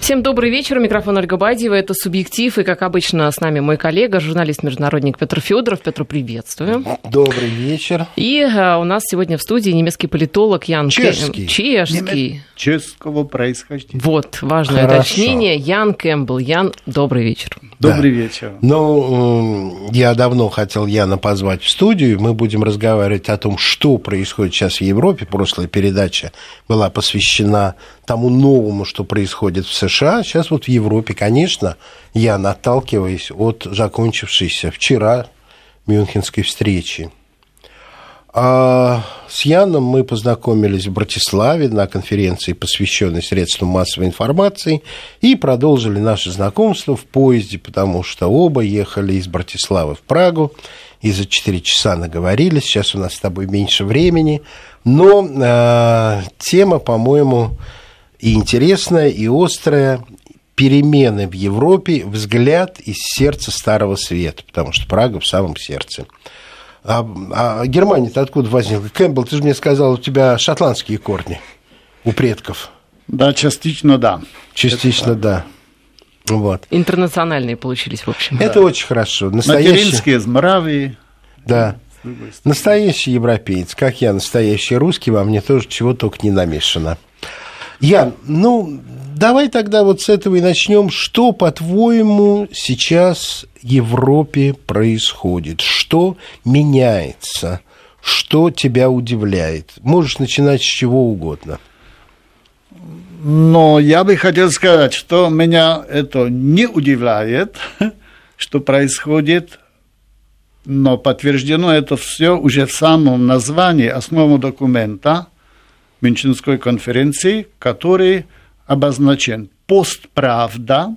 Всем добрый вечер. Микрофон Ольга Бадьева. Это «Субъектив». И, как обычно, с нами мой коллега, журналист-международник Петр Федоров. Петр, приветствую. Добрый вечер. И а, у нас сегодня в студии немецкий политолог Ян Чешский. Чешский. Чешского происхождения. Вот, важное Хорошо. уточнение. Ян Кэмпбелл. Ян, добрый вечер. Добрый вечер. Ну, я давно хотел Яна позвать в студию. Мы будем разговаривать о том, что происходит сейчас в Европе. Прошлая передача была посвящена тому новому, что происходит в США. Сейчас вот в Европе, конечно, Ян, отталкиваясь от закончившейся вчера Мюнхенской встречи. А с Яном мы познакомились в Братиславе на конференции, посвященной средствам массовой информации, и продолжили наше знакомство в поезде, потому что оба ехали из Братиславы в Прагу, и за 4 часа наговорились. Сейчас у нас с тобой меньше времени, но э, тема, по-моему, и интересная, и острая. Перемены в Европе, взгляд из сердца Старого Света, потому что Прага в самом сердце. А, а Германия-то откуда возникла? Кэмпбелл, ты же мне сказал, у тебя шотландские корни у предков. Да, частично да. Частично, да. Вот. Интернациональные получились, в общем. Это очень хорошо. Настоящий, Материнские из Моравии. да, настоящий европеец, как я, настоящий русский, во мне тоже чего только не намешано. Ян, ну, давай тогда вот с этого и начнем. Что, по-твоему, сейчас Европе происходит? Что меняется? Что тебя удивляет? Можешь начинать с чего угодно. Но я бы хотел сказать, что меня это не удивляет, что происходит, но подтверждено это все уже в самом названии основного документа Мюнхенской конференции, который обозначен постправда,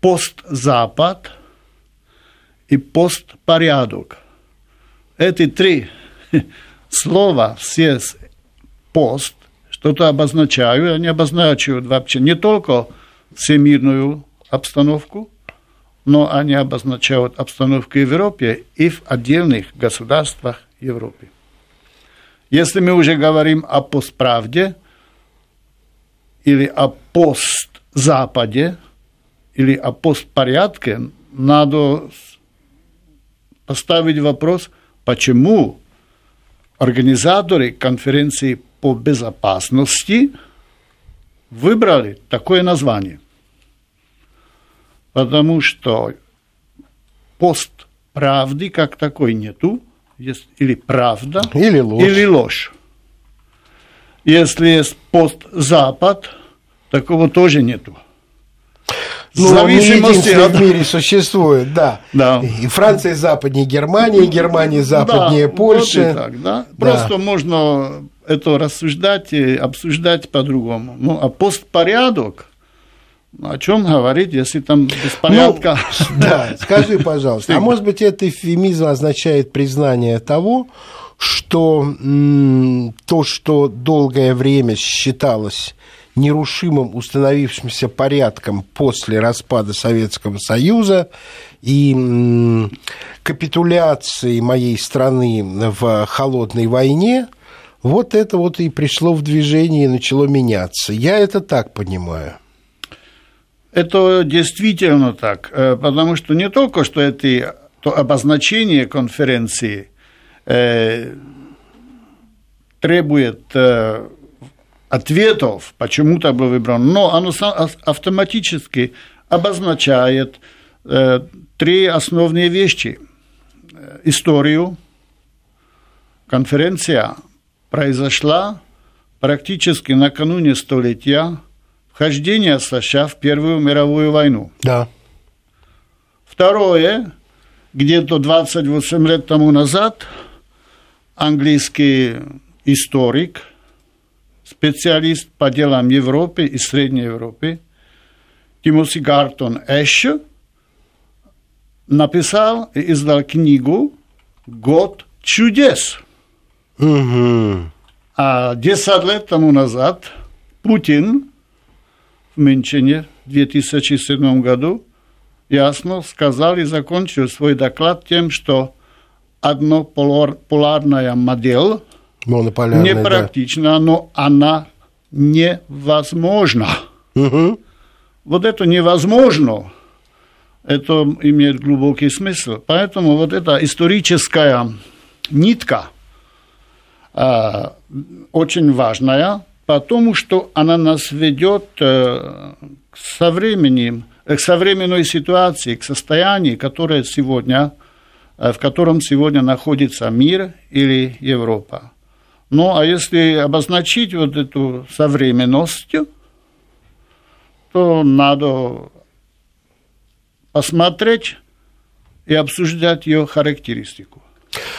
постзапад и постпорядок. Эти три слова, все пост, что-то обозначают, они обозначают вообще не только всемирную обстановку, но они обозначают обстановку в Европе и в отдельных государствах Европы. Если мы уже говорим о постправде или о постзападе или о постпорядке, надо поставить вопрос, почему организаторы конференции по безопасности выбрали такое название. Потому что пост правды как такой нету, есть или правда, Или ложь. или ложь. Если есть пост-запад, такого тоже нету. Ну, зависимости от- в мире существует, да. Да. И Франция западнее Германии, Германия западнее Да, Польши. вот так, да. Да. Просто можно это рассуждать и обсуждать по-другому. Ну, а постпорядок, о чем говорить, если там беспорядка? Ну, да, скажи, пожалуйста, а может быть, это эвфемизм означает признание того, что то, что долгое время считалось нерушимым установившимся порядком после распада Советского Союза и капитуляции моей страны в холодной войне, вот это вот и пришло в движение и начало меняться. Я это так понимаю. Это действительно так, э, потому что не только что это то обозначение конференции э, требует э, ответов, почему-то был выбран, но оно автоматически обозначает э, три основные вещи. Э, Историю. Конференция произошла практически накануне столетия вхождения США в Первую мировую войну. Да. Второе, где-то 28 лет тому назад английский историк, специалист по делам Европы и Средней Европы Тимоти Гартон Эш написал и издал книгу «Год чудес». Мгм. А 10 лет тому назад Путин Мюнхене в 2007 году ясно сказал и закончил свой доклад тем, что однополярная модель, непрактична, но она невозможна. Угу. Вот это невозможно, это имеет глубокий смысл. Поэтому вот эта историческая нитка э, очень важная, потому что она нас ведет э, к современным, к современной ситуации, к состоянию, которое сегодня, э, в котором сегодня находится мир или Европа. Ну, а если обозначить вот эту современность, то надо посмотреть и обсуждать ее характеристику.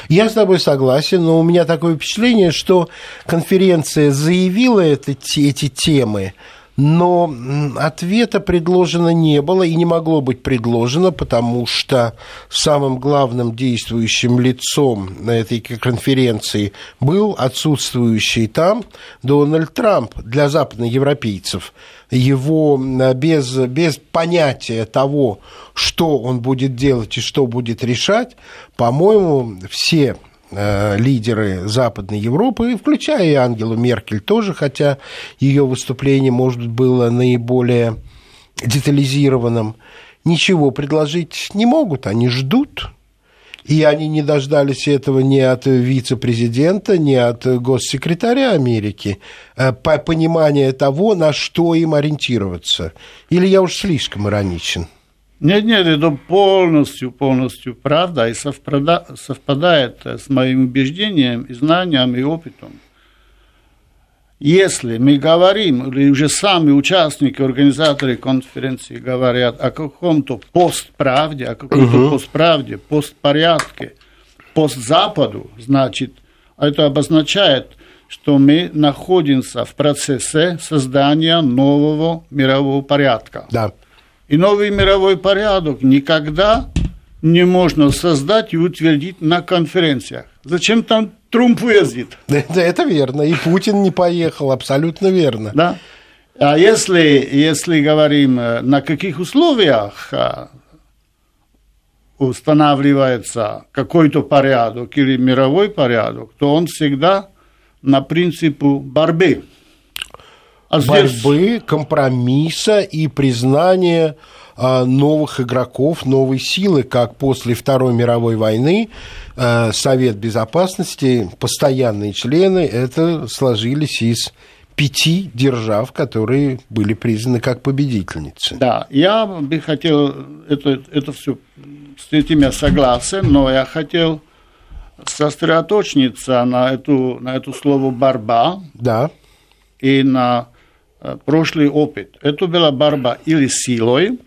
Я с тобой согласен, но у меня такое впечатление, что конференция заявила это, эти темы, но ответа предложено не было и не могло быть предложено, потому что самым главным действующим лицом на этой конференции был отсутствующий там Дональд Трамп для западноевропейцев. Его без, без понятия того, что он будет делать и что будет решать, по-моему, все лидеры Западной Европы, включая и Ангелу Меркель тоже, хотя ее выступление, может, было наиболее детализированным, ничего предложить не могут, они ждут. И они не дождались этого ни от вице-президента, ни от госсекретаря Америки, э, по понимания того, на что им ориентироваться. Или я уж слишком ироничен? Нет, нет, это полностью, полностью правда и совпада, совпадает с моим убеждением, и знанием, и опытом. Если мы говорим, или уже сами участники, организаторы конференции говорят о каком-то постправде, о каком-то угу. постправде, постпорядке, постзападу, значит, это обозначает, что мы находимся в процессе создания нового мирового порядка. Да. И новый мировой порядок никогда не можно создать и утвердить на конференциях. Зачем там Трумп ездит? Это, это верно. И Путин не поехал, абсолютно верно. Да. А если, если говорим, э, на каких условиях э, устанавливается какой-то порядок или мировой порядок, то он всегда на принципу борьбы а здесь... борьбы, компромисса и признания а, новых игроков, новой силы, как после Второй мировой войны а, Совет Безопасности, постоянные члены, это сложились из пяти держав, которые были признаны как победительницы. Да, я бы хотел, это, это все, с этим я согласен, но я хотел сосредоточиться на эту, на эту слово «борьба» да. и на прошлый опыт. Это была борьба или силой,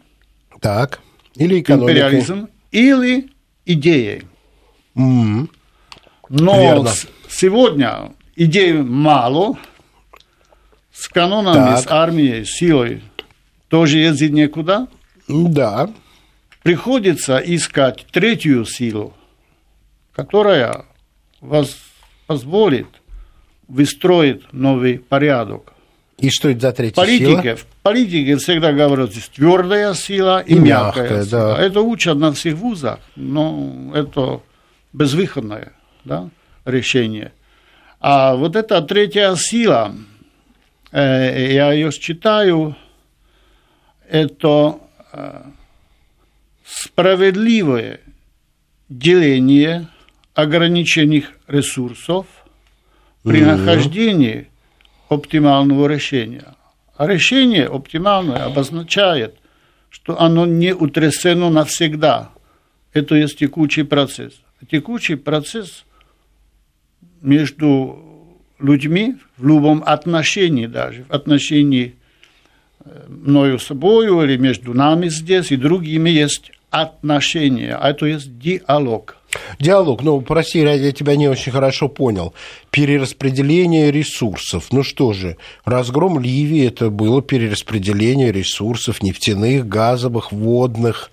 так, или экономикой. империализм, или идеей. Mm-hmm. Но Верно. сегодня идей мало, с канонами, так. с армией, силой тоже ездить некуда. Да. Приходится искать третью силу, которая вас позволит выстроить новый порядок. И что это за третья политике, сила? В политике всегда говорят, твердая сила и, и мягкая, мягкая сила. Да. Это учат на всех вузах, но это безвыходное да, решение. А вот эта третья сила, э, я ее считаю, это э, справедливое деление ограниченных ресурсов при нахождении оптимального решения. А решение оптимальное обозначает, что оно не утрясено навсегда. Это есть текучий процесс. Текучий процесс между людьми в любом отношении даже, в отношении э, мною собою или между нами здесь и другими есть отношения, а это есть диалог. Диалог, ну, прости, я тебя не очень хорошо понял. Перераспределение ресурсов. Ну что же, разгром Ливии – это было перераспределение ресурсов нефтяных, газовых, водных.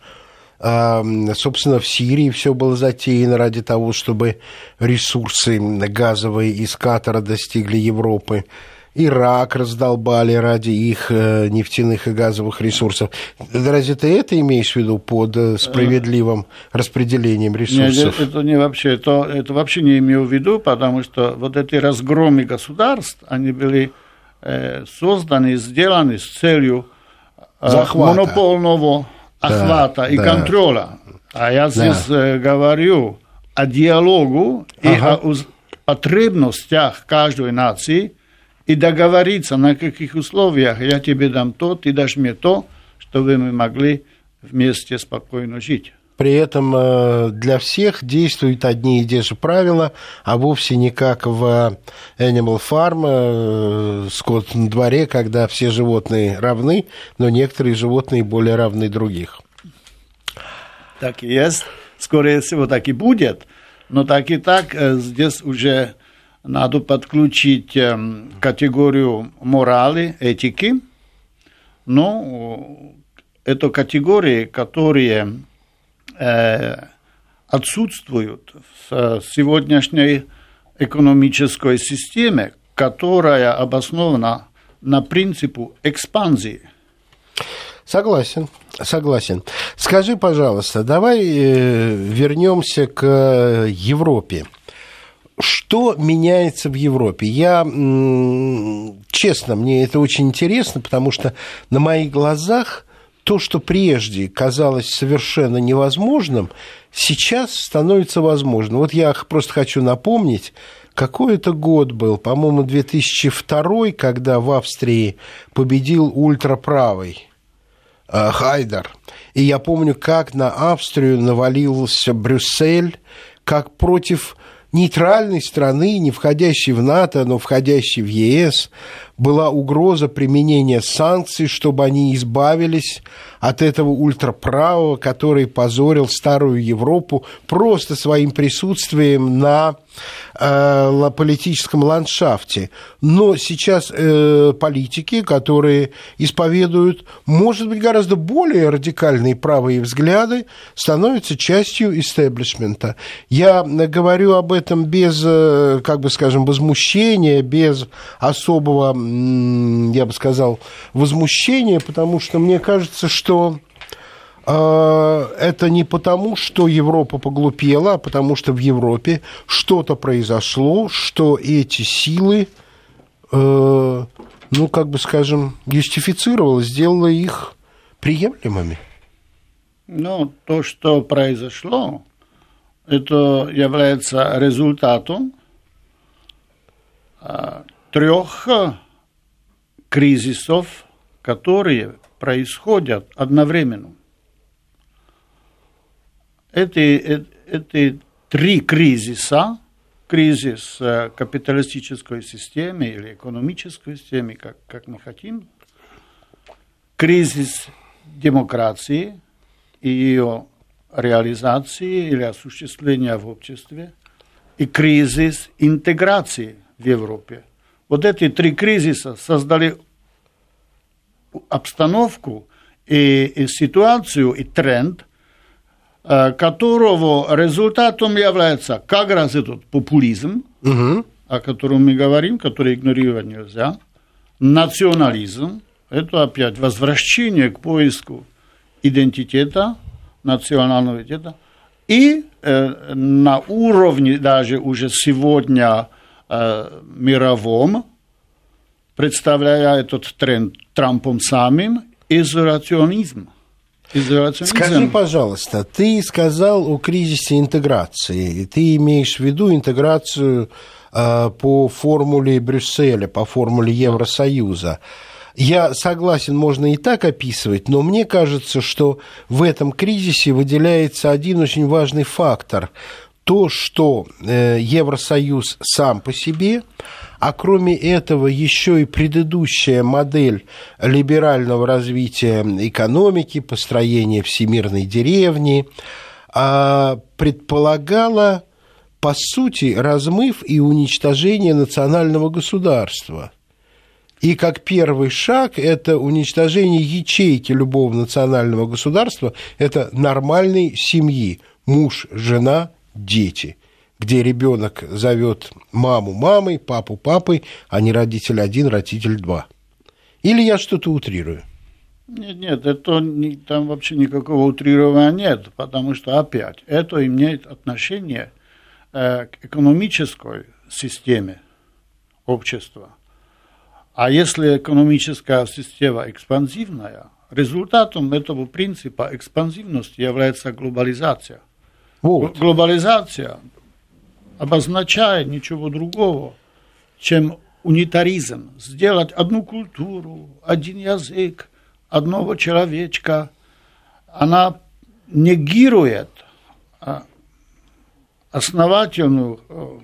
Собственно, в Сирии все было затеяно ради того, чтобы ресурсы газовые из Катара достигли Европы. Ирак раздолбали ради их э, нефтяных и газовых ресурсов. Разве ты это имеешь в виду под э, справедливым распределением ресурсов? Нет, это не вообще, это, это вообще не имею в виду, потому что вот эти разгромы государств, они были э, созданы, сделаны с целью Захвата. монополного охвата да, и да. контроля. А я здесь да. говорю о диалогу ага. и о потребностях каждой нации и договориться, на каких условиях я тебе дам то, ты дашь мне то, чтобы мы могли вместе спокойно жить. При этом для всех действуют одни и те же правила, а вовсе не как в Animal Farm, скот на дворе, когда все животные равны, но некоторые животные более равны других. Так и есть. Скорее всего, так и будет. Но так и так здесь уже надо подключить категорию морали, этики. Но это категории, которые отсутствуют в сегодняшней экономической системе, которая обоснована на принципу экспанзии. Согласен, согласен. Скажи, пожалуйста, давай вернемся к Европе. Что меняется в Европе? Я, честно, мне это очень интересно, потому что на моих глазах то, что прежде казалось совершенно невозможным, сейчас становится возможным. Вот я просто хочу напомнить, какой это год был, по-моему, 2002, когда в Австрии победил ультраправый э, Хайдер. И я помню, как на Австрию навалился Брюссель, как против нейтральной страны, не входящей в НАТО, но входящей в ЕС, была угроза применения санкций, чтобы они избавились от этого ультраправого, который позорил старую Европу просто своим присутствием на э, политическом ландшафте. Но сейчас э, политики, которые исповедуют, может быть, гораздо более радикальные правые взгляды, становятся частью истеблишмента. Я говорю об этом без, э, как бы скажем, возмущения, без особого я бы сказал, возмущение, потому что мне кажется, что э, это не потому, что Европа поглупела, а потому что в Европе что-то произошло, что эти силы, э, ну, как бы скажем, юстифицировало, сделало их приемлемыми. Ну, то, что произошло, это является результатом а, трех кризисов, которые происходят одновременно. Эти, эти три кризиса, кризис э, капиталистической системы или экономической системы, как, как мы хотим, кризис демократии и ее реализации или осуществления в обществе, и кризис интеграции в Европе – вот эти три кризиса создали обстановку и, и ситуацию, и тренд, э, которого результатом является как раз этот популизм, угу. о котором мы говорим, который игнорировать нельзя, национализм, это опять возвращение к поиску идентитета, национального идентитета, и э, на уровне даже уже сегодня Э, мировом, представляя этот тренд Трампом самим, изоляционизм. Изоляционизм. Скажи, пожалуйста, ты сказал о кризисе интеграции. Ты имеешь в виду интеграцию э, по формуле Брюсселя, по формуле Евросоюза. Я согласен, можно и так описывать, но мне кажется, что в этом кризисе выделяется один очень важный фактор то, что э, Евросоюз сам по себе, а кроме этого еще и предыдущая модель либерального развития экономики, построения всемирной деревни, а, предполагала, по сути, размыв и уничтожение национального государства. И как первый шаг это уничтожение ячейки любого национального государства, это нормальной семьи, муж, жена, дети, где ребенок зовет маму мамой, папу папой, а не родитель один, родитель два. Или я что-то утрирую? Нет, нет, это там вообще никакого утрирования нет, потому что опять это имеет отношение э, к экономической системе общества. А если экономическая система экспансивная, результатом этого принципа экспансивности является глобализация. Вот. Глобализация обозначает ничего другого, чем унитаризм. Сделать одну культуру, один язык, одного человечка, она негирует а, основательную, э,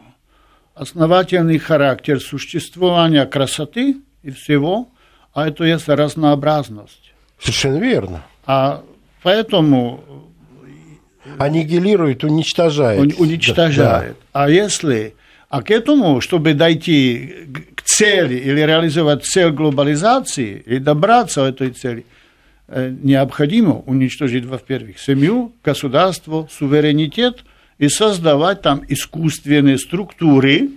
основательный характер существования красоты и всего, а это есть разнообразность. Совершенно верно. А поэтому... Аннигилирует, уничтожает. Уничтожает. Да. А если... А к этому, чтобы дойти к цели или реализовать цель глобализации и добраться до этой цели, э, необходимо уничтожить, во-первых, семью, государство, суверенитет и создавать там искусственные структуры,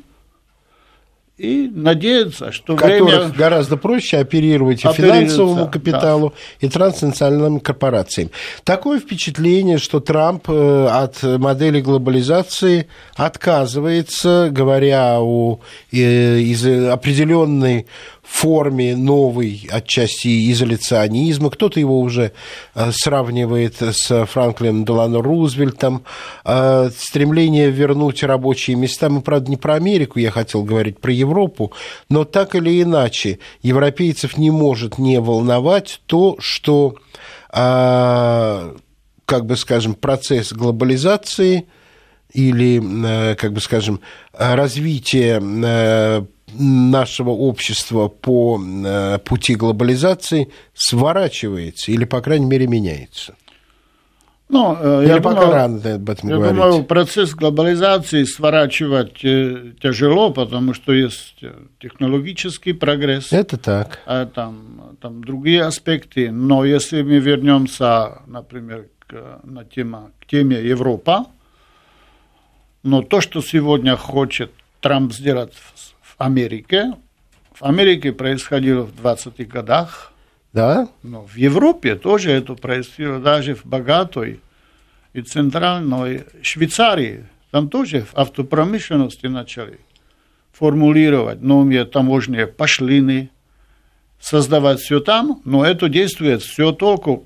и надеяться, что Которых время... гораздо проще оперировать и финансовому капиталу, да. и транснациональным корпорациям. Такое впечатление, что Трамп э, от модели глобализации отказывается, говоря о из определенной форме новой отчасти изоляционизма. Кто-то его уже э, сравнивает с Франклином Делано Рузвельтом. Э, стремление вернуть рабочие места. Мы, правда, не про Америку, я хотел говорить про Европу, но так или иначе европейцев не может не волновать то, что, э, как бы скажем, процесс глобализации или, как бы скажем, развитие нашего общества по э, пути глобализации сворачивается или, по крайней мере, меняется? Ну, э, Или я пока думаю, рано об этом я говорить? думаю, процесс глобализации сворачивать э, тяжело, потому что есть технологический прогресс. Это так. А там, там другие аспекты. Но если мы вернемся, например, к, на тема, к теме Европа, но то, что сегодня хочет Трамп сделать Америке. В Америке происходило в 20-х годах. Да? Но в Европе тоже это происходило, даже в богатой и центральной Швейцарии. Там тоже в автопромышленности начали формулировать новые таможенные пошлины, создавать все там, но это действует все только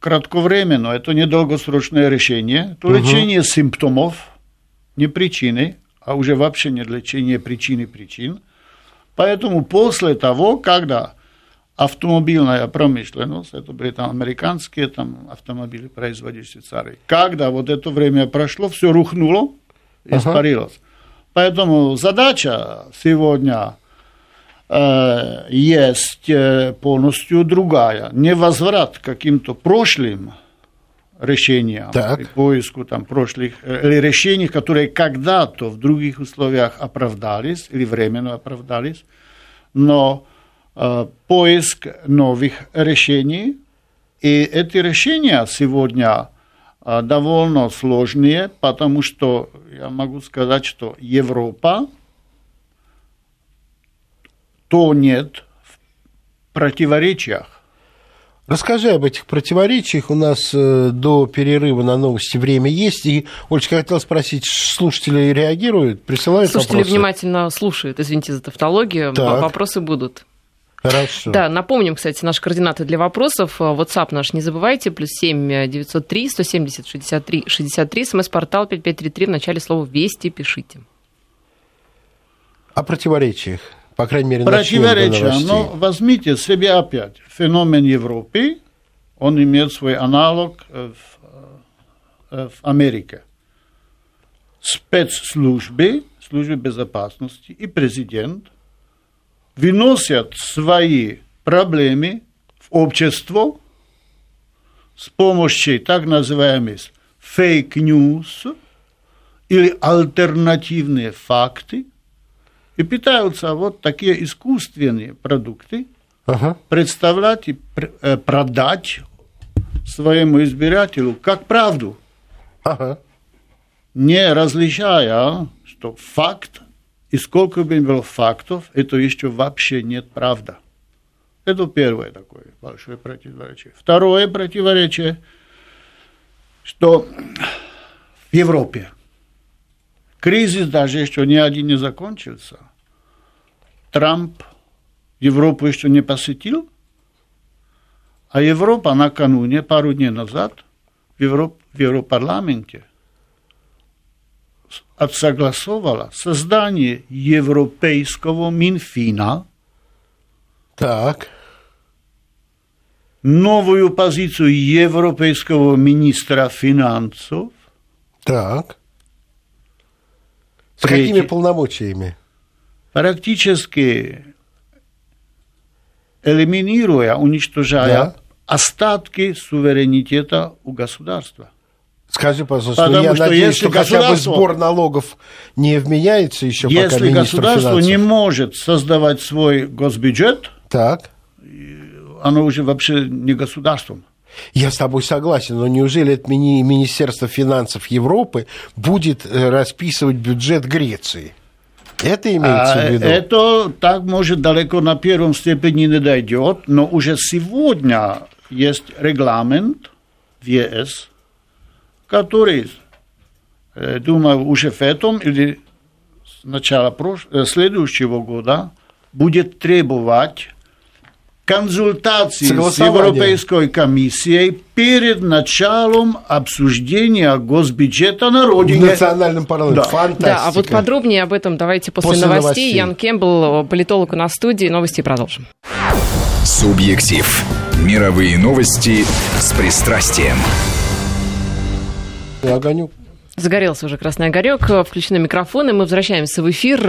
кратковременно, это не долгосрочное решение, это угу. лечение симптомов, не причины, а уже вообще не лечение причины причин. Поэтому после того, когда автомобильная промышленность, это были там американские там, автомобили, производящие цары, когда вот это время прошло, все рухнуло, испарилось. Ага. Поэтому задача сегодня э, есть э, полностью другая. Не возврат к каким-то прошлым решения так. и поиску там прошлых или э, решений, которые когда-то в других условиях оправдались или временно оправдались, но э, поиск новых решений, и эти решения сегодня э, довольно сложные, потому что я могу сказать, что Европа то нет в противоречиях Расскажи об этих противоречиях. У нас э, до перерыва на новости время есть. И, Олечка, хотел спросить, слушатели реагируют, присылают Слушатели вопросы? внимательно слушают, извините за тавтологию. Так. Вопросы будут. Хорошо. Да, напомним, кстати, наши координаты для вопросов. WhatsApp наш не забывайте, плюс 7 903 170 63 63, смс-портал 5533, в начале слова «Вести» пишите. О противоречиях. По крайней мере, Противоречия. Но возьмите себе опять феномен Европы, он имеет свой аналог в, в Америке. Спецслужбы, службы безопасности и президент выносят свои проблемы в общество с помощью так называемых fake news или альтернативные факты – и питаются вот такие искусственные продукты, ага. представлять и э, продать своему избирателю как правду. Ага. не различая, что факт и сколько бы было фактов, это еще вообще нет правда. Это первое такое большое противоречие. Второе противоречие, что в Европе кризис даже еще ни один не закончился. Трамп Европу еще не посетил, а Европа накануне, пару дней назад, в, Европ, в Европарламенте отсогласовала создание европейского Минфина. Так. Новую позицию европейского министра финансов. Так. С Третье. какими полномочиями? Практически элиминируя, уничтожая Да. остатки суверенитета у государства. Скажи, пожалуйста, Потому я что надеюсь, если что хотя бы сбор налогов не вменяется еще пока Если государство финансов. не может создавать свой госбюджет, Так. оно уже вообще не государством. Я с тобой согласен, но неужели это мини- Министерство финансов Европы будет э, расписывать бюджет Греции? Это имеется А, в виду? Это так, может, далеко на первом степени не дойдет, но уже сегодня есть регламент в ЕС, который, э, думаю, уже в этом или с начала прош- э, следующего года будет требовать консультации с. Европейской комиссией перед началом обсуждения госбюджета на В родине. национальном парламенте. Да. Фантастика. Да, а вот подробнее об этом давайте после, После новостей. новостей. Ян Кембл, политолог у нас в студии. Новости продолжим. Субъектив. Мировые новости с пристрастием. Огонек. Загорелся уже красный огорек, включены микрофоны. Мы возвращаемся в эфир.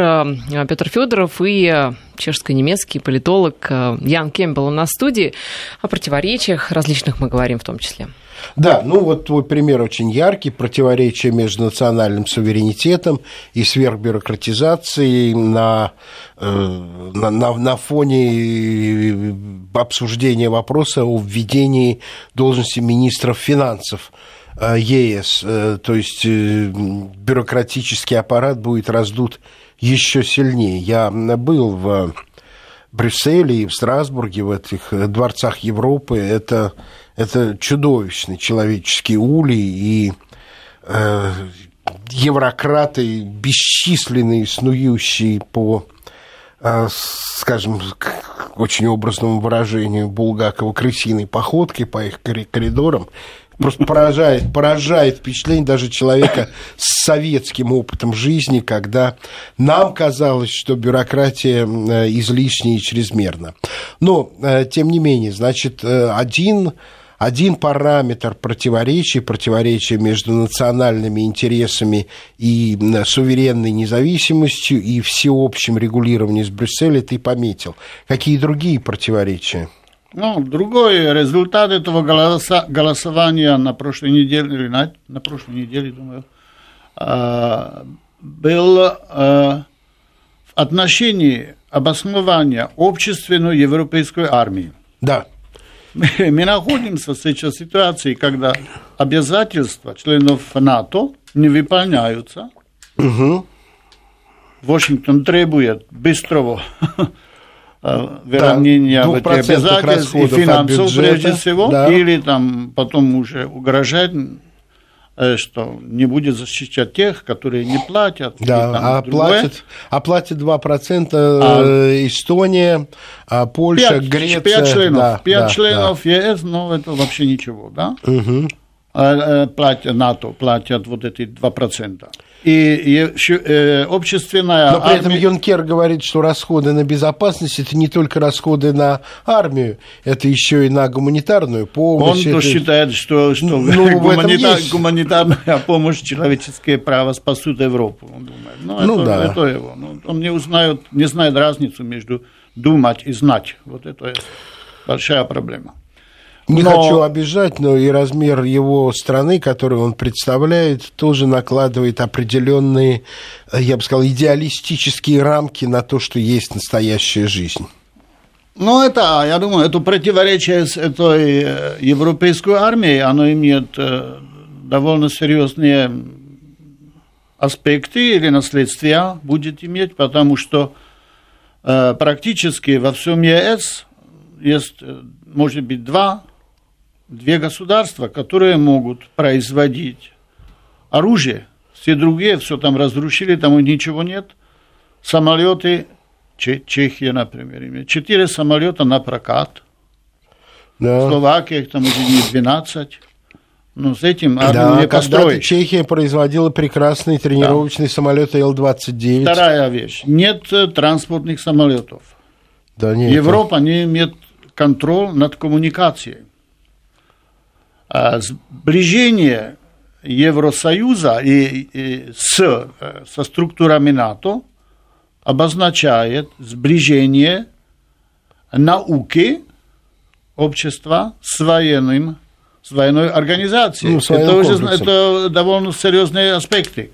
Петр Федоров и чешско-немецкий политолог э, Ян Кембл у нас в студии. О противоречиях различных мы говорим в том числе. Да, ну вот твой пример очень яркий, противоречие между национальным суверенитетом и сверхбюрократизацией на, э, на, на, на фоне обсуждения вопроса о введении должности министров финансов э, ЕС. Э, То есть э, бюрократический аппарат будет раздут еще сильнее. Я был в Брюсселе и в Страсбурге, в этих э, дворцах Европы, это, это чудовищный человеческий улей, и э, еврократы, бесчисленные, снующие по, э, скажем, к очень образному выражению Булгакова, крысиной походкой по их кори- коридорам, Просто поражает, поражает впечатление даже человека с советским опытом жизни, когда нам казалось, что бюрократия э, излишняя и чрезмерна. Но, э, тем не менее, значит, э, один, один параметр противоречий, противоречия между национальными интересами и суверенной независимостью и всеобщим регулированием из Брюсселя ты пометил. Какие другие противоречия? Ну, другой результат этого голоса- голосования на прошлой неделе, или на, на прошлой неделе, думаю, а, был а, в отношении обоснования общественной европейской армии. Да. Мы, мы находимся сейчас в ситуации, когда обязательства членов НАТО не выполняются. Мгм. Вашингтон требует быстрого э, выравнения Да, вот обязательств и финансов прежде всего, да. или там потом уже угрожать, э, что не будет защищать тех, которые не платят. Да, там а другое. платят, а платят 2% э, Эстония, а Польша, Пять, Греция. пять членов, да, пять да, членов ЕС, но это вообще ничего, да? да. А, э, платят, НАТО платят вот эти 2%. И, и э, общественная Но при этом армия- Юнкер говорит, что расходы на безопасность это не только расходы на армию, это еще и на гуманитарную Он помощь. то это- считает, что, что Ну, этом гуманитар- гуманитарная помощь, человеческие права спасут Европу. Он думает. Ну, Ну, это, да. это его. Ну, он не узнает, не знает разницу между думать и знать. Вот это большая проблема. Не Но- хочу обижать, но и размер его страны, которую он представляет, тоже накладывает определенные, э, я бы сказал, идеалистические рамки на то, что есть настоящая жизнь. Ну, это, я думаю, это противоречие с этой э, европейской армией, оно имеет э, довольно серьезные аспекты или наследствия будет иметь, потому что практически во всем ЕС есть, может быть, два, две государства, которые могут производить оружие. Все другие все там разрушили, там ничего нет. Самолеты, Чехия, например, четыре самолета на прокат. Да. Словакия, там уже не 12. Ну, с этим армию да, не построишь. Чехия производила прекрасные тренировочные да. самолеты Л-29. Вторая вещь. Нет э, транспортных самолетов. Да, нет. Европа не имеет контроль над коммуникацией. А сближение Евросоюза и, и с, э, со структурами НАТО обозначает сближение науки общества с военным с военной организацией. Ну, это уже это довольно серьезные аспекты.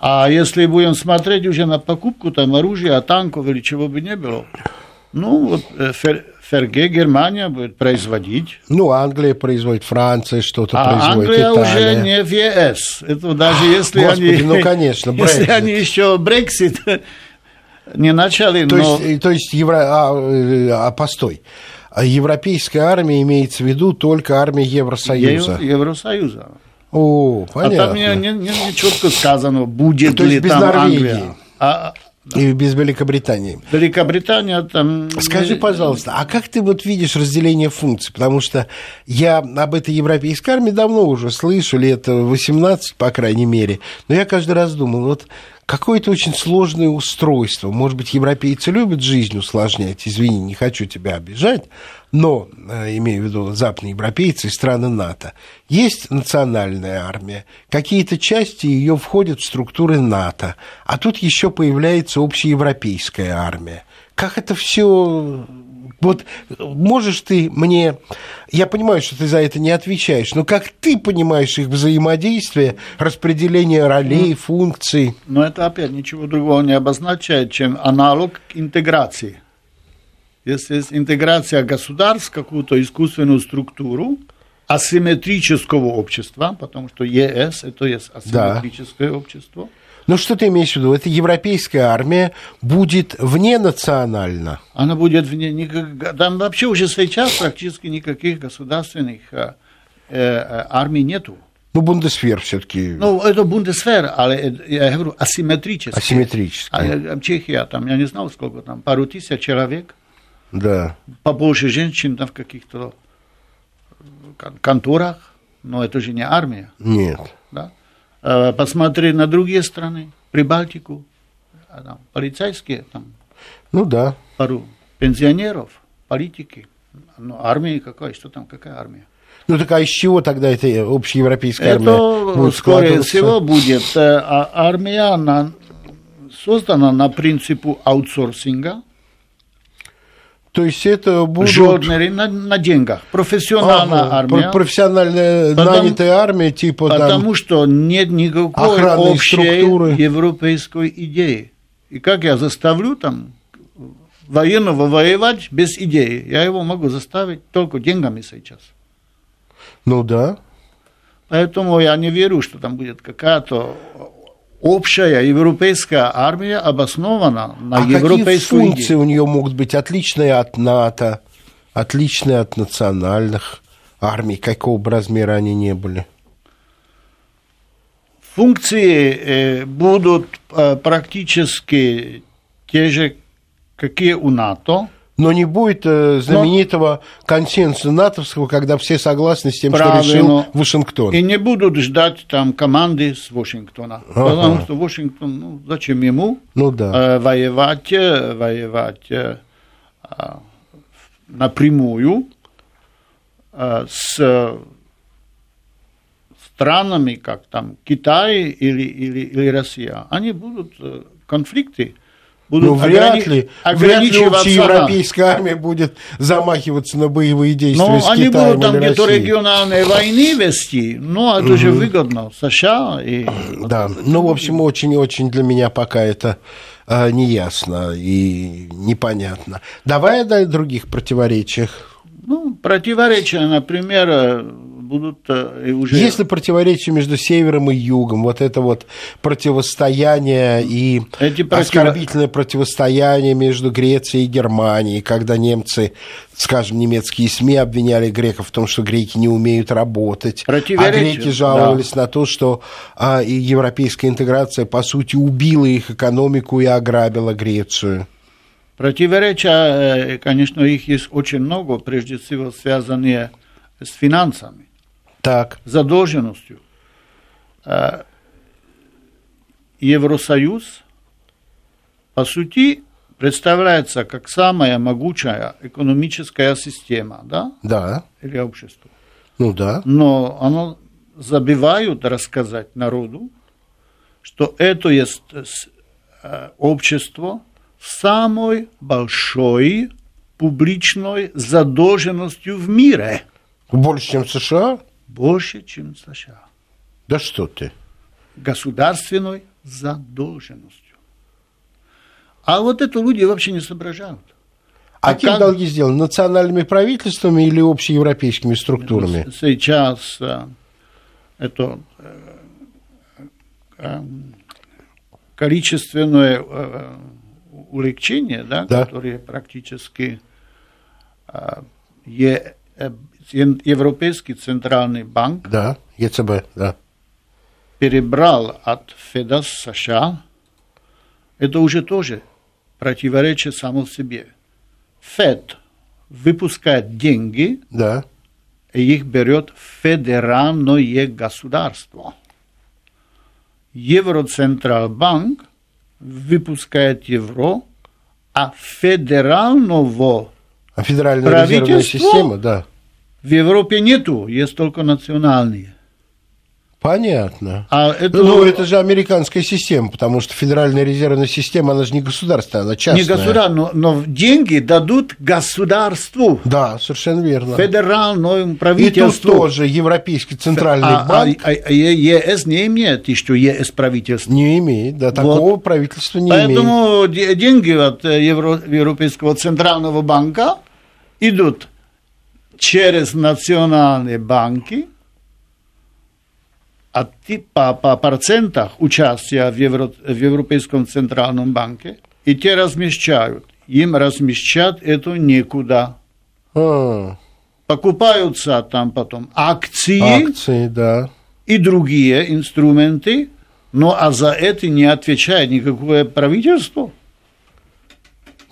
А если будем смотреть уже на покупку там оружия, танков или чего бы не было, ну вот Ферге Германия будет производить. Ну, Англия производит, Франция что-то а производит, Англия Италия. уже не в ЕС. Это даже если Господи, они... ну, конечно, Если они еще Брексит не начали, то но... Есть, то есть, евро... а, э, а, постой. А европейская армия имеется в виду только армия Евросоюза. Евросоюза. О, понятно. А там не, не, не, четко сказано, будет То ли там Норвегии. Англия. А, да. И без Великобритании. Великобритания там... Скажи, пожалуйста, а как ты вот видишь разделение функций? Потому что я об этой европейской армии давно уже слышу, лет 18, по крайней мере. Но я каждый раз думал, вот какое-то очень сложное устройство. Может быть, европейцы любят жизнь усложнять, извини, не хочу тебя обижать, но, э, имею в виду западноевропейцы и страны НАТО, есть национальная армия, какие-то части ее входят в структуры НАТО, а тут еще появляется общеевропейская армия. Как это все вот можешь ты мне... Я понимаю, что ты за это не отвечаешь, но как ты понимаешь их взаимодействие, распределение ролей, ну, функций? Но это опять ничего другого не обозначает, чем аналог интеграции. Если есть интеграция государств в какую-то искусственную структуру, асимметрического общества, потому что ЕС это есть асимметрическое да. общество, ну, что ты имеешь в виду? Это европейская армия будет вне национальна? Она будет вне... Там вообще уже сейчас практически никаких государственных э, э, армий нету. Ну, Бундесвер все-таки. Ну, это Бундесвер, але я говорю асимметрически. Асимметрически. А, Чехия, там, я не знал, сколько там, пару тысяч человек. Да. Побольше женщин там в каких-то конторах, но это же не армия. Нет. Да? Э, посмотри на другие страны, Прибалтику, а там, полицейские, там, ну да. пару пенсионеров, политики. Ну, армия какая, что там, какая армия? Ну так а из чего тогда эта общеевропейская армия Это, будет скорее всего, будет э, а армия на, создана на принципу аутсорсинга, то есть это будут... Жоднери на, на деньгах. Профессиональная ага, армия. Профессиональная потому, нанятая армия, типа Потому там, что нет никакой общей структуры. европейской идеи. И как я заставлю там военного воевать без идеи? Я его могу заставить только деньгами сейчас. Ну да. Поэтому я не верю, что там будет какая-то общая европейская армия обоснована на а европейской какие функции идее. у нее могут быть отличные от НАТО, отличные от национальных армий, какого бы размера они не были? Функции э, будут э, практически те же, какие у НАТО но не будет э, знаменитого но... консенсуса натовского, когда все согласны с тем, Правильно. что решил Вашингтон. И не будут ждать там команды с Вашингтона. Ага. Потому что Вашингтон, ну, зачем ему ну, да. э, воевать, э, воевать э, а, напрямую э, с странами, как там Китай или, или, или Россия. Они будут э, конфликты будут ну, вряд ли, вряд ли общеевропейская армия будет замахиваться на боевые действия но с они будут там где-то региональные войны вести, ну, это угу. же выгодно США. И... Да, ну, в общем, очень-очень для меня пока это э, неясно и непонятно. Давай о других противоречиях. Ну, противоречия, например, будут э, уже... Есть ли противоречие между севером и югом? Вот это вот противостояние и Эти против... оскорбительное противостояние между Грецией и Германией, когда немцы, скажем, немецкие СМИ обвиняли греков в том, что греки не умеют работать, а греки жаловались да. на то, что а, и европейская интеграция, по сути, убила их экономику и ограбила Грецию. Противоречия, э, конечно, их есть очень много, прежде всего связанные с финансами, так. задолженностью. Э, Евросоюз, по сути, представляется как самая могучая экономическая система, да? Да. Или общество. Ну да. Но оно забивают рассказать народу, что это есть э, общество, самой большой публичной задолженностью в мире. Больше, чем США? Больше, чем США. Да что ты? Государственной задолженностью. А вот это люди вообще не соображают. А, а кем как... долги сделаны? Национальными правительствами или общеевропейскими структурами? Сейчас э, это э, количественное улегчения, да, да. которые практически э, Европейский центральный банк да, ЕЦБ, да. перебрал от Феда США, это уже тоже противоречие само себе. Фед выпускает деньги, да. и их берет федеральное государство. Евроцентральбанк выпускает евро, а федерального а федеральная резервная система, да. В Европе нету, есть только национальные. Понятно. А это... Ну, это же американская система, потому что Федеральная резервная система, она же не государственная, она частная. Не государственная, но, но деньги дадут государству. Да, совершенно верно. Федеральному правительству. И тут тоже Европейский центральный а, банк. А, а, а ЕС не имеет, что ЕС правительство. Не имеет, да, такого вот. правительства не Поэтому имеет. Поэтому деньги от э, Евро, Европейского центрального банка идут через национальные банки, а ты по, по процентах участия в, Евро, в Европейском центральном банке, и те размещают. Им размещать это некуда. А. Покупаются там потом акции, акции да. и другие инструменты, но а за это не отвечает никакое правительство.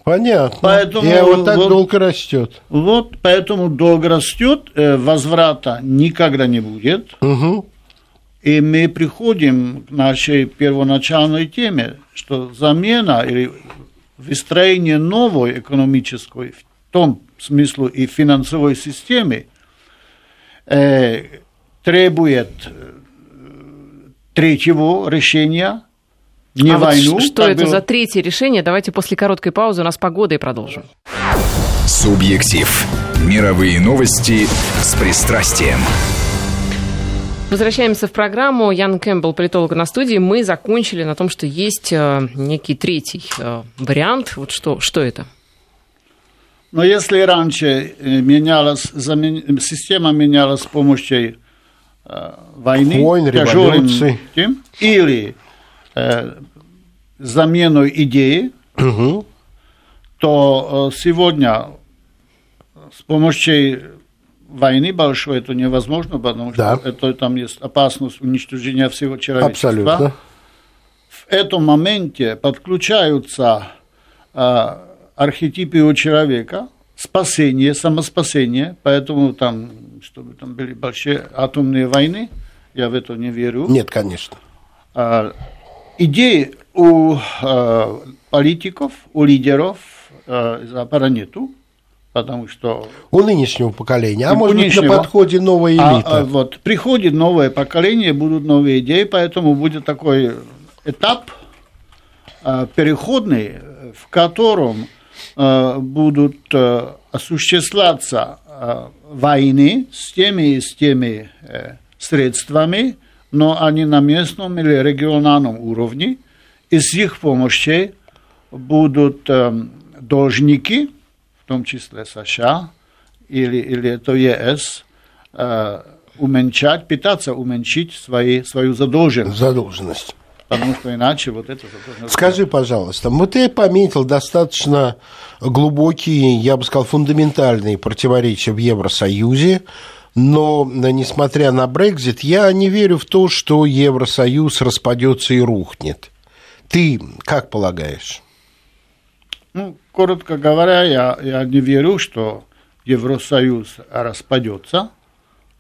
Понятно. Поэтому и вот так вот, долг растет. Вот, поэтому долг растет, э, возврата никогда не будет. Угу. И мы приходим к нашей первоначальной теме, что замена или выстроение новой экономической, в том смысле и финансовой системы, э, требует э, третьего решения, не а войну. Вот что это было... за третье решение? Давайте после короткой паузы у нас погода и продолжим. Субъектив. Мировые новости с пристрастием. Возвращаемся в программу. Ян Кэмпбелл, политолог на студии. Мы закончили на том, что есть э, некий третий э, вариант. Вот что, что это? Но если раньше э, менялась, система менялась с помощью войны, Войн, революции, тем, или замену идеи, угу. то сегодня с помощью войны большой это невозможно, потому что да. это, там есть опасность уничтожения всего человечества. Абсолютно. В этом моменте подключаются э, архетипы у человека, спасение, самоспасение, поэтому там, чтобы там были большие атомные войны, я в это не верю. Нет, конечно. Э, идеи у э, политиков, у лидеров э, Запада нету потому что... У нынешнего поколения, а может быть на подходе новая а, элита. А, а, вот, приходит новое поколение, будут новые идеи, поэтому будет такой этап а, переходный, в котором а, будут а, осуществляться а, войны с теми и с теми а, средствами, но они на местном или региональном уровне, и с их помощью будут а, должники – в том числе США или, или это ЕС, э, уменьшать, пытаться уменьшить свои, свою задолженность. Задолженность. Потому что иначе вот это задолженность... Скажи, пожалуйста, вот ты пометил достаточно глубокие, я бы сказал, фундаментальные противоречия в Евросоюзе, но, несмотря на Брекзит, я не верю в то, что Евросоюз распадется и рухнет. Ты как полагаешь? Ну, коротко говоря, я, я не верю, что Евросоюз распадется,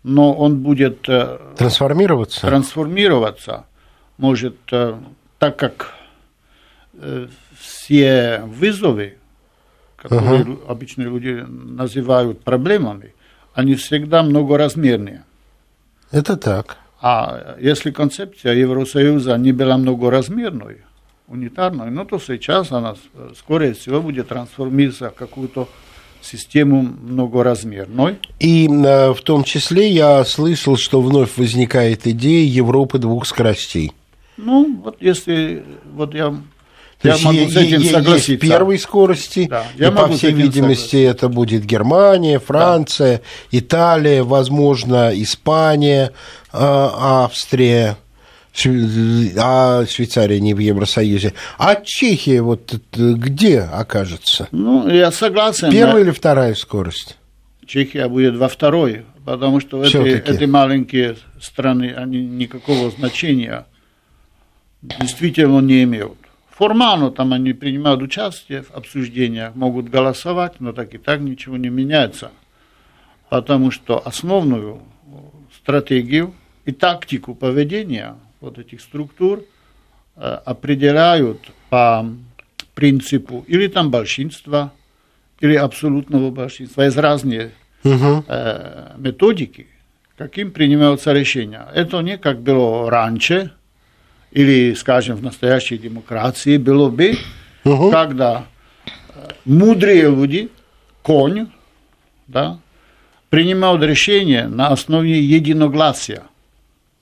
но он будет э, трансформироваться. Трансформироваться может, э, так как э, все вызовы, которые uh-huh. обычные люди называют проблемами, они всегда многоразмерные. Это так. А если концепция Евросоюза не была многоразмерной, унитарной, ну то сейчас она, скорее всего, будет трансформироваться в какую-то систему многоразмерной. И э, в том числе я слышал, что вновь возникает идея Европы двух скоростей. Ну, вот если вот я то я могу с этим согласиться. Есть первой скорости, да, я и, по всей видимости, согласиться. это будет Германия, Франция, да. Италия, возможно, Испания, а, Австрия а Швейцария не в Евросоюзе. А Чехия вот где окажется? Ну, я согласен. Первая или вторая скорость? Чехия будет во второй, потому что эти, эти маленькие страны, они никакого значения действительно не имеют. Формально там они принимают участие в обсуждениях, могут голосовать, но так и так ничего не меняется. Потому что основную стратегию и тактику поведения вот этих структур э, определяют по принципу или там большинства, или абсолютного большинства. Есть разные угу. э, методики, каким принимаются решения. Это не как было раньше, или, скажем, в настоящей демократии было бы, угу. когда э, мудрые люди, конь, да, принимают решения на основе единогласия.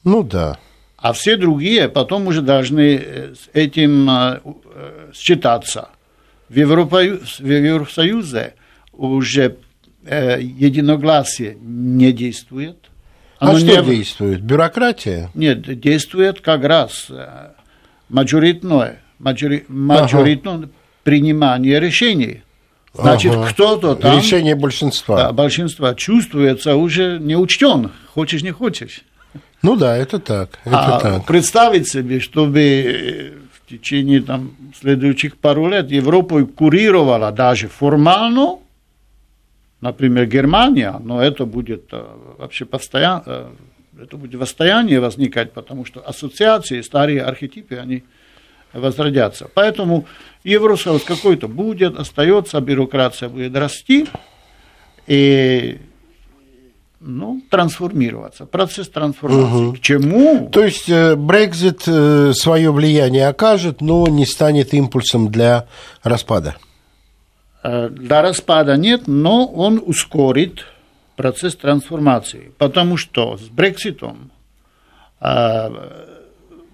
Ну да. А все другие потом уже должны э, с этим э, считаться. В, Европе, в Евросоюзе уже единогласие не действует – оно а что не... действует? Бюрократия? Нет, действует как раз э, мажоритное, мажори... мажоритное ага. принимание решений. Значит, ага. кто-то там... Решение большинства. Да, большинства чувствуется уже не учтен, хочешь не хочешь. Ну да, это так. Это а так. представить себе, чтобы э, в течение там, следующих пару лет Европу курировала даже формально например, Германия, но это будет э, вообще постоянно, э, это будет восстояние возникать, потому что ассоциации, старые архетипы, они возродятся. Поэтому Евросоюз какой-то будет, остается, бюрократия будет расти и ну, трансформироваться, процесс трансформации. Угу. К чему? То есть Брекзит э, свое влияние окажет, но не станет импульсом для распада. Э, до распада нет, но он ускорит процесс трансформации, потому что с Брекситом э,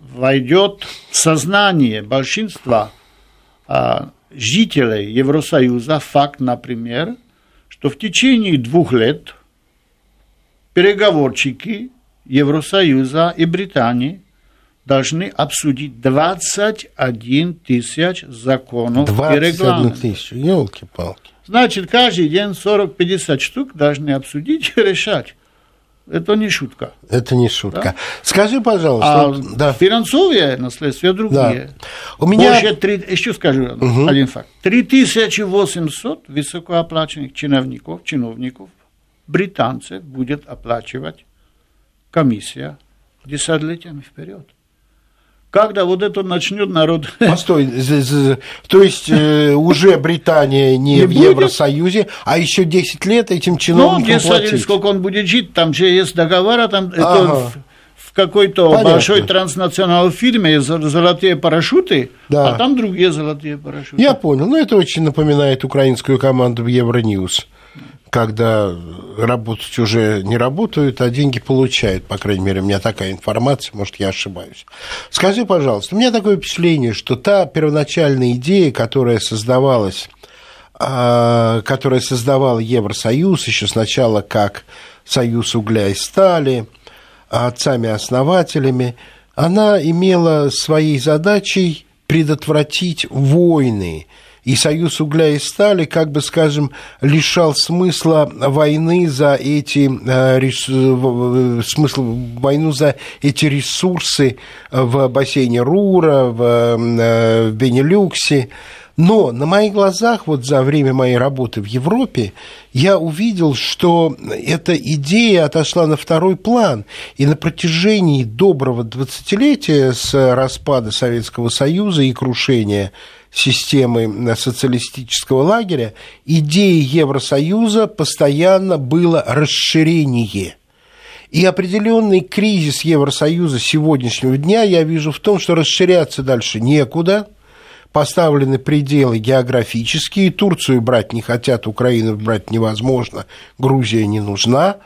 войдет в сознание большинства э, жителей Евросоюза факт, например, что в течение двух лет переговорщики Евросоюза и Британии должны обсудить 21 тысяч законов 21 и регламентов. тысяч, елки-палки. Значит, каждый день 40-50 штук должны обсудить и решать. Это не шутка. Это не шутка. Да? Скажи, пожалуйста. А вот, да. Финансовые наследствия другие. Да. У меня... Больше 3, еще скажу угу. один факт. 3800 высокооплаченных чиновников, чиновников, британцев будет оплачивать комиссия десятилетиями вперед когда вот это начнет народ... Постой, то есть э, уже Британия не, не в будет? Евросоюзе, а еще 10 лет этим чиновникам ну, платить? сколько он будет жить, там же есть договор, а там ага. это в, в какой-то Понятно. большой транснациональной фирме золотые парашюты, да. а там другие золотые парашюты. Я понял, ну это очень напоминает украинскую команду в Евроньюз когда работать уже не работают, а деньги получают, по крайней мере, у меня такая информация, может, я ошибаюсь. Скажи, пожалуйста, у меня такое впечатление, что та первоначальная идея, которая создавалась, а, которая создавала Евросоюз еще сначала как Союз угля и стали, отцами-основателями, она имела своей задачей предотвратить войны. И Союз угля и стали, как бы скажем, лишал смысла войны за эти э, смысл войну за эти ресурсы в бассейне Рура, в, э, в Бенилюксе. Но на моих глазах, вот за время моей работы в Европе, я увидел, что эта идея отошла на второй план. И на протяжении доброго двадцатилетия с распада Советского Союза и крушения системы социалистического лагеря, идеей Евросоюза постоянно было расширение – и определенный кризис Евросоюза сегодняшнего дня я вижу в том, что расширяться дальше некуда – поставлены пределы географические, Турцию брать не хотят, Украину брать невозможно, Грузия не нужна,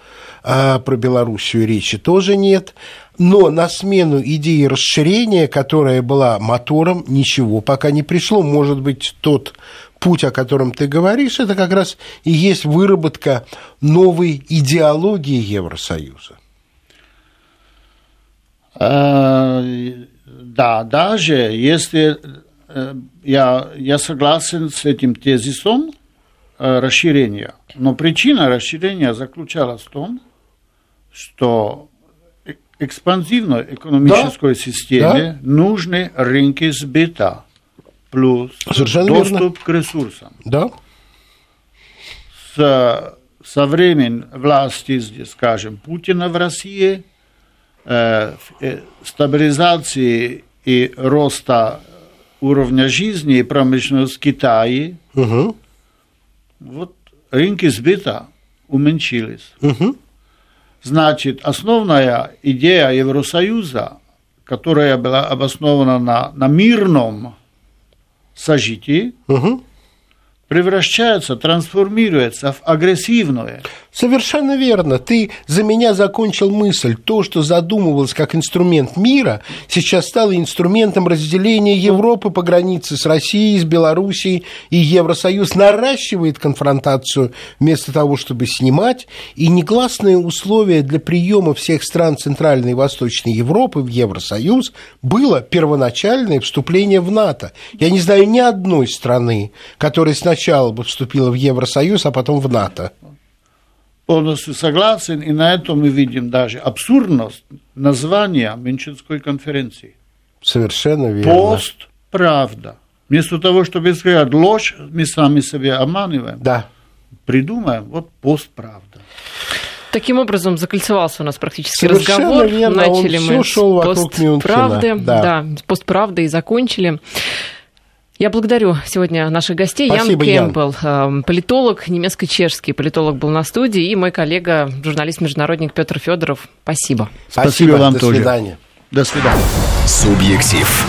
а про Белоруссию речи тоже нет. Но на смену идеи расширения, которая была мотором, ничего пока не пришло. Может быть, тот путь, о котором ты говоришь, это как раз и есть выработка новой идеологии Евросоюза. А, да, даже если Э, я, я согласен с этим тезисом э, расширения. Но причина расширения заключалась в том, что экспансивной экономической да, системе да. нужны рынки сбыта плюс Совершенно доступ верно. к ресурсам. Да. С, со времен власти, скажем, Путина в России, э, э, стабилизации и роста уровня жизни и промышленность в Китае, угу. вот рынки сбыта уменьшились. Угу. Значит, основная идея Евросоюза, которая была обоснована на, на мирном сожитии, угу превращается, трансформируется в агрессивное. Совершенно верно. Ты за меня закончил мысль. То, что задумывалось как инструмент мира, сейчас стало инструментом разделения Европы по границе с Россией, с Белоруссией, и Евросоюз наращивает конфронтацию вместо того, чтобы снимать, и негласные условия для приема всех стран Центральной и Восточной Европы в Евросоюз было первоначальное вступление в НАТО. Я не знаю ни одной страны, которая сначала бы вступила в Евросоюз, а потом в НАТО. Полностью согласен, и на этом мы видим даже абсурдность названия Мюнхенской конференции. Совершенно верно. Пост правда. Вместо того, чтобы сказать ложь, мы сами себе обманываем. Да. Придумаем, вот пост правда. Таким образом закольцевался у нас практически Совершенно разговор. Верно, Начали он мы шел пост правды, да. да, пост правды и закончили. Я благодарю сегодня наших гостей. Спасибо, Ян Кэмпбелл, Ян. Э, политолог, немецко-чешский политолог был на студии, и мой коллега, журналист-международник Петр Федоров. Спасибо. Спасибо, Спасибо вам До тоже. свидания. До свидания. Субъектив.